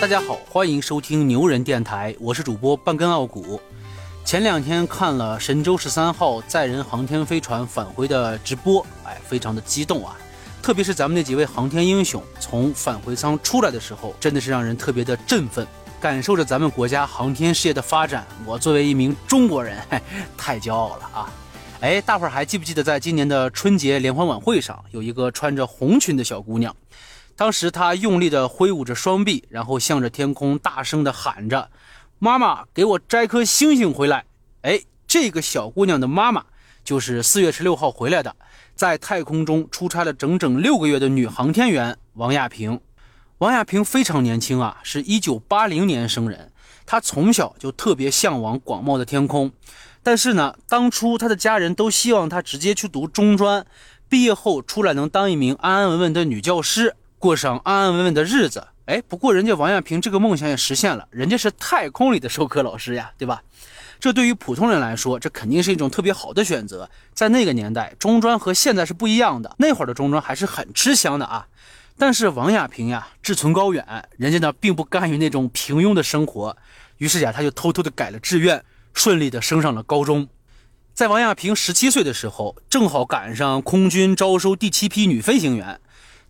大家好，欢迎收听牛人电台，我是主播半根傲骨。前两天看了神舟十三号载人航天飞船返回的直播，哎，非常的激动啊！特别是咱们那几位航天英雄从返回舱出来的时候，真的是让人特别的振奋。感受着咱们国家航天事业的发展，我作为一名中国人，嘿，太骄傲了啊！哎，大伙儿还记不记得，在今年的春节联欢晚会上，有一个穿着红裙的小姑娘。当时他用力地挥舞着双臂，然后向着天空大声地喊着：“妈妈，给我摘颗星星回来！”哎，这个小姑娘的妈妈就是四月十六号回来的，在太空中出差了整整六个月的女航天员王亚平。王亚平非常年轻啊，是一九八零年生人。她从小就特别向往广袤的天空，但是呢，当初她的家人都希望她直接去读中专，毕业后出来能当一名安安稳稳的女教师。过上安安稳稳的日子，哎，不过人家王亚平这个梦想也实现了，人家是太空里的授课老师呀，对吧？这对于普通人来说，这肯定是一种特别好的选择。在那个年代，中专和现在是不一样的，那会儿的中专还是很吃香的啊。但是王亚平呀，志存高远，人家呢并不甘于那种平庸的生活，于是呀，他就偷偷的改了志愿，顺利的升上了高中。在王亚平十七岁的时候，正好赶上空军招收第七批女飞行员。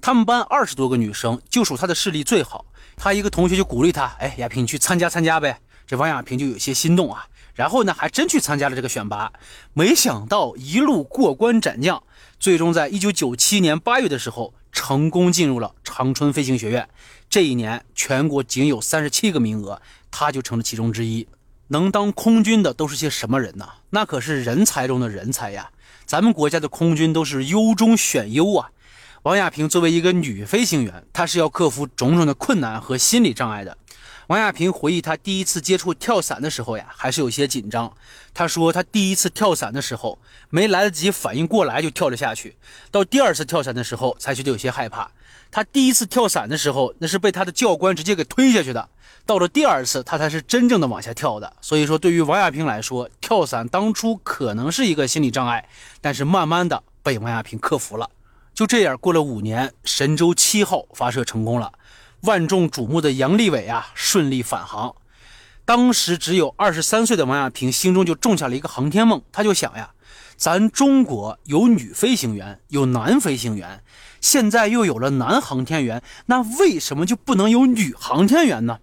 他们班二十多个女生，就属她的视力最好。她一个同学就鼓励她：“哎，亚平，你去参加参加呗。”这王亚平就有些心动啊。然后呢，还真去参加了这个选拔。没想到一路过关斩将，最终在一九九七年八月的时候，成功进入了长春飞行学院。这一年，全国仅有三十七个名额，他就成了其中之一。能当空军的都是些什么人呢？那可是人才中的人才呀！咱们国家的空军都是优中选优啊。王亚平作为一个女飞行员，她是要克服种种的困难和心理障碍的。王亚平回忆，她第一次接触跳伞的时候呀，还是有些紧张。她说，她第一次跳伞的时候，没来得及反应过来就跳了下去；到第二次跳伞的时候，才觉得有些害怕。她第一次跳伞的时候，那是被她的教官直接给推下去的；到了第二次，她才是真正的往下跳的。所以说，对于王亚平来说，跳伞当初可能是一个心理障碍，但是慢慢的被王亚平克服了。就这样过了五年，神舟七号发射成功了，万众瞩目的杨利伟啊顺利返航。当时只有二十三岁的王亚平心中就种下了一个航天梦，他就想呀，咱中国有女飞行员，有男飞行员，现在又有了男航天员，那为什么就不能有女航天员呢？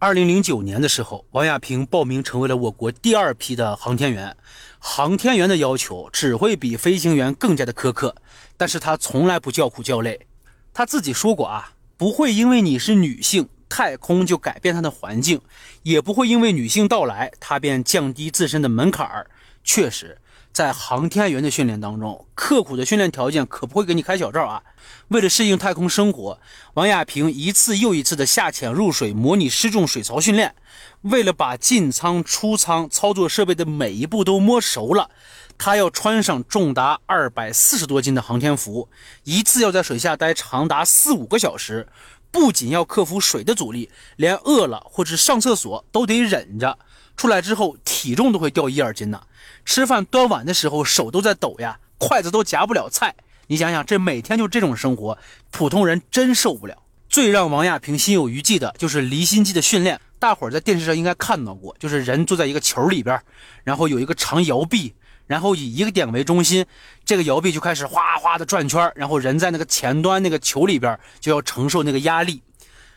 二零零九年的时候，王亚平报名成为了我国第二批的航天员。航天员的要求只会比飞行员更加的苛刻，但是他从来不叫苦叫累。他自己说过啊，不会因为你是女性，太空就改变它的环境，也不会因为女性到来，他便降低自身的门槛儿。确实。在航天员的训练当中，刻苦的训练条件可不会给你开小灶啊！为了适应太空生活，王亚平一次又一次的下潜入水，模拟失重水槽训练。为了把进舱、出舱操作设备的每一步都摸熟了，他要穿上重达二百四十多斤的航天服，一次要在水下待长达四五个小时。不仅要克服水的阻力，连饿了或者上厕所都得忍着。出来之后，体重都会掉一二斤呢。吃饭端碗的时候，手都在抖呀，筷子都夹不了菜。你想想，这每天就这种生活，普通人真受不了。最让王亚平心有余悸的就是离心机的训练。大伙儿在电视上应该看到过，就是人坐在一个球里边，然后有一个长摇臂，然后以一个点为中心，这个摇臂就开始哗哗的转圈，然后人在那个前端那个球里边就要承受那个压力。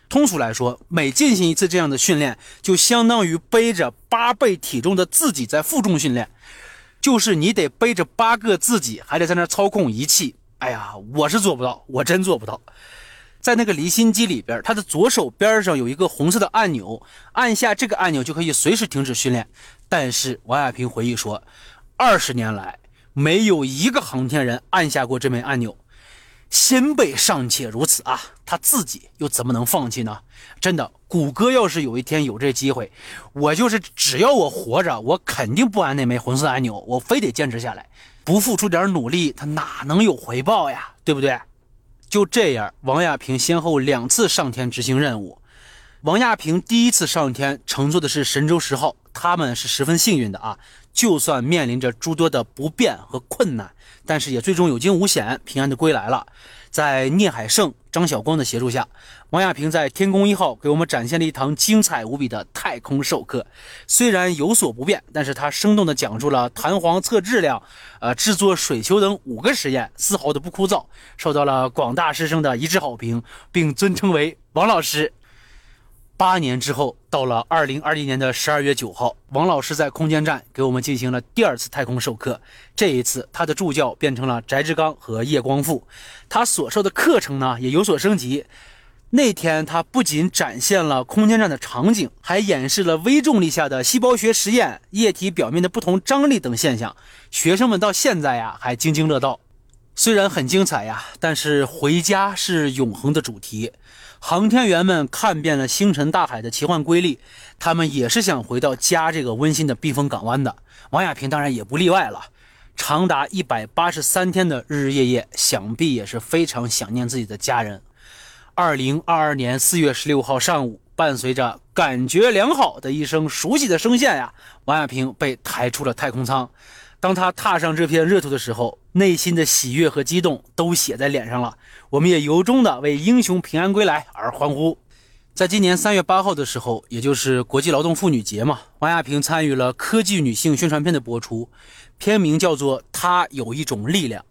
通俗来说，每进行一次这样的训练，就相当于背着八倍体重的自己在负重训练，就是你得背着八个自己，还得在那操控仪器。哎呀，我是做不到，我真做不到。在那个离心机里边，他的左手边上有一个红色的按钮，按下这个按钮就可以随时停止训练。但是王亚平回忆说，二十年来没有一个航天人按下过这枚按钮。先辈尚且如此啊，他自己又怎么能放弃呢？真的，谷歌要是有一天有这机会，我就是只要我活着，我肯定不按那枚红色按钮，我非得坚持下来。不付出点努力，他哪能有回报呀？对不对？就这样，王亚平先后两次上天执行任务。王亚平第一次上天乘坐的是神舟十号，他们是十分幸运的啊。就算面临着诸多的不便和困难，但是也最终有惊无险，平安的归来了。在聂海胜、张晓光的协助下，王亚平在天宫一号给我们展现了一堂精彩无比的太空授课。虽然有所不便，但是他生动地讲述了弹簧测质量、呃制作水球等五个实验，丝毫的不枯燥，受到了广大师生的一致好评，并尊称为王老师。八年之后，到了二零二一年的十二月九号，王老师在空间站给我们进行了第二次太空授课。这一次，他的助教变成了翟志刚和叶光富，他所授的课程呢也有所升级。那天，他不仅展现了空间站的场景，还演示了微重力下的细胞学实验、液体表面的不同张力等现象。学生们到现在呀还津津乐道。虽然很精彩呀，但是回家是永恒的主题。航天员们看遍了星辰大海的奇幻瑰丽，他们也是想回到家这个温馨的避风港湾的。王亚平当然也不例外了，长达一百八十三天的日日夜夜，想必也是非常想念自己的家人。二零二二年四月十六号上午，伴随着感觉良好的一声熟悉的声线呀，王亚平被抬出了太空舱。当他踏上这片热土的时候，内心的喜悦和激动都写在脸上了。我们也由衷的为英雄平安归来而欢呼。在今年三月八号的时候，也就是国际劳动妇女节嘛，王亚平参与了科技女性宣传片的播出，片名叫做《她有一种力量》，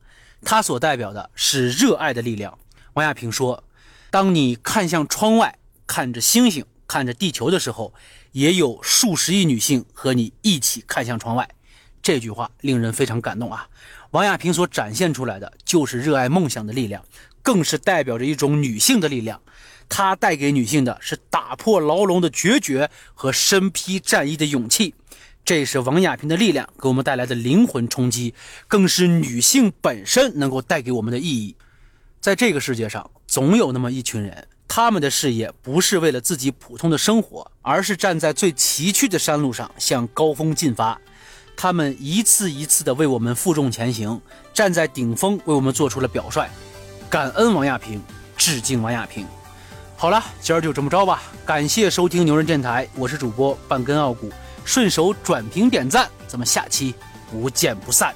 她所代表的是热爱的力量。王亚平说：“当你看向窗外，看着星星，看着地球的时候，也有数十亿女性和你一起看向窗外。”这句话令人非常感动啊！王亚平所展现出来的就是热爱梦想的力量，更是代表着一种女性的力量。她带给女性的是打破牢笼的决绝和身披战衣的勇气。这是王亚平的力量给我们带来的灵魂冲击，更是女性本身能够带给我们的意义。在这个世界上，总有那么一群人，他们的事业不是为了自己普通的生活，而是站在最崎岖的山路上向高峰进发。他们一次一次的为我们负重前行，站在顶峰为我们做出了表率。感恩王亚平，致敬王亚平。好了，今儿就这么着吧。感谢收听牛人电台，我是主播半根傲骨，顺手转评点赞，咱们下期不见不散。